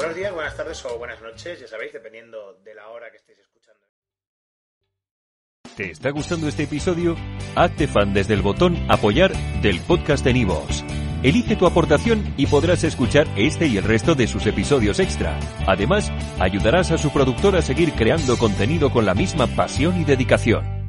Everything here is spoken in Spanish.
buenos días, buenas tardes o buenas noches, ya sabéis, dependiendo de la hora que estéis escuchando. ¿Te está gustando este episodio? Hazte fan desde el botón Apoyar del podcast de Nivos. Elige tu aportación y podrás escuchar este y el resto de sus episodios extra. Además, ayudarás a su productor a seguir creando contenido con la misma pasión y dedicación.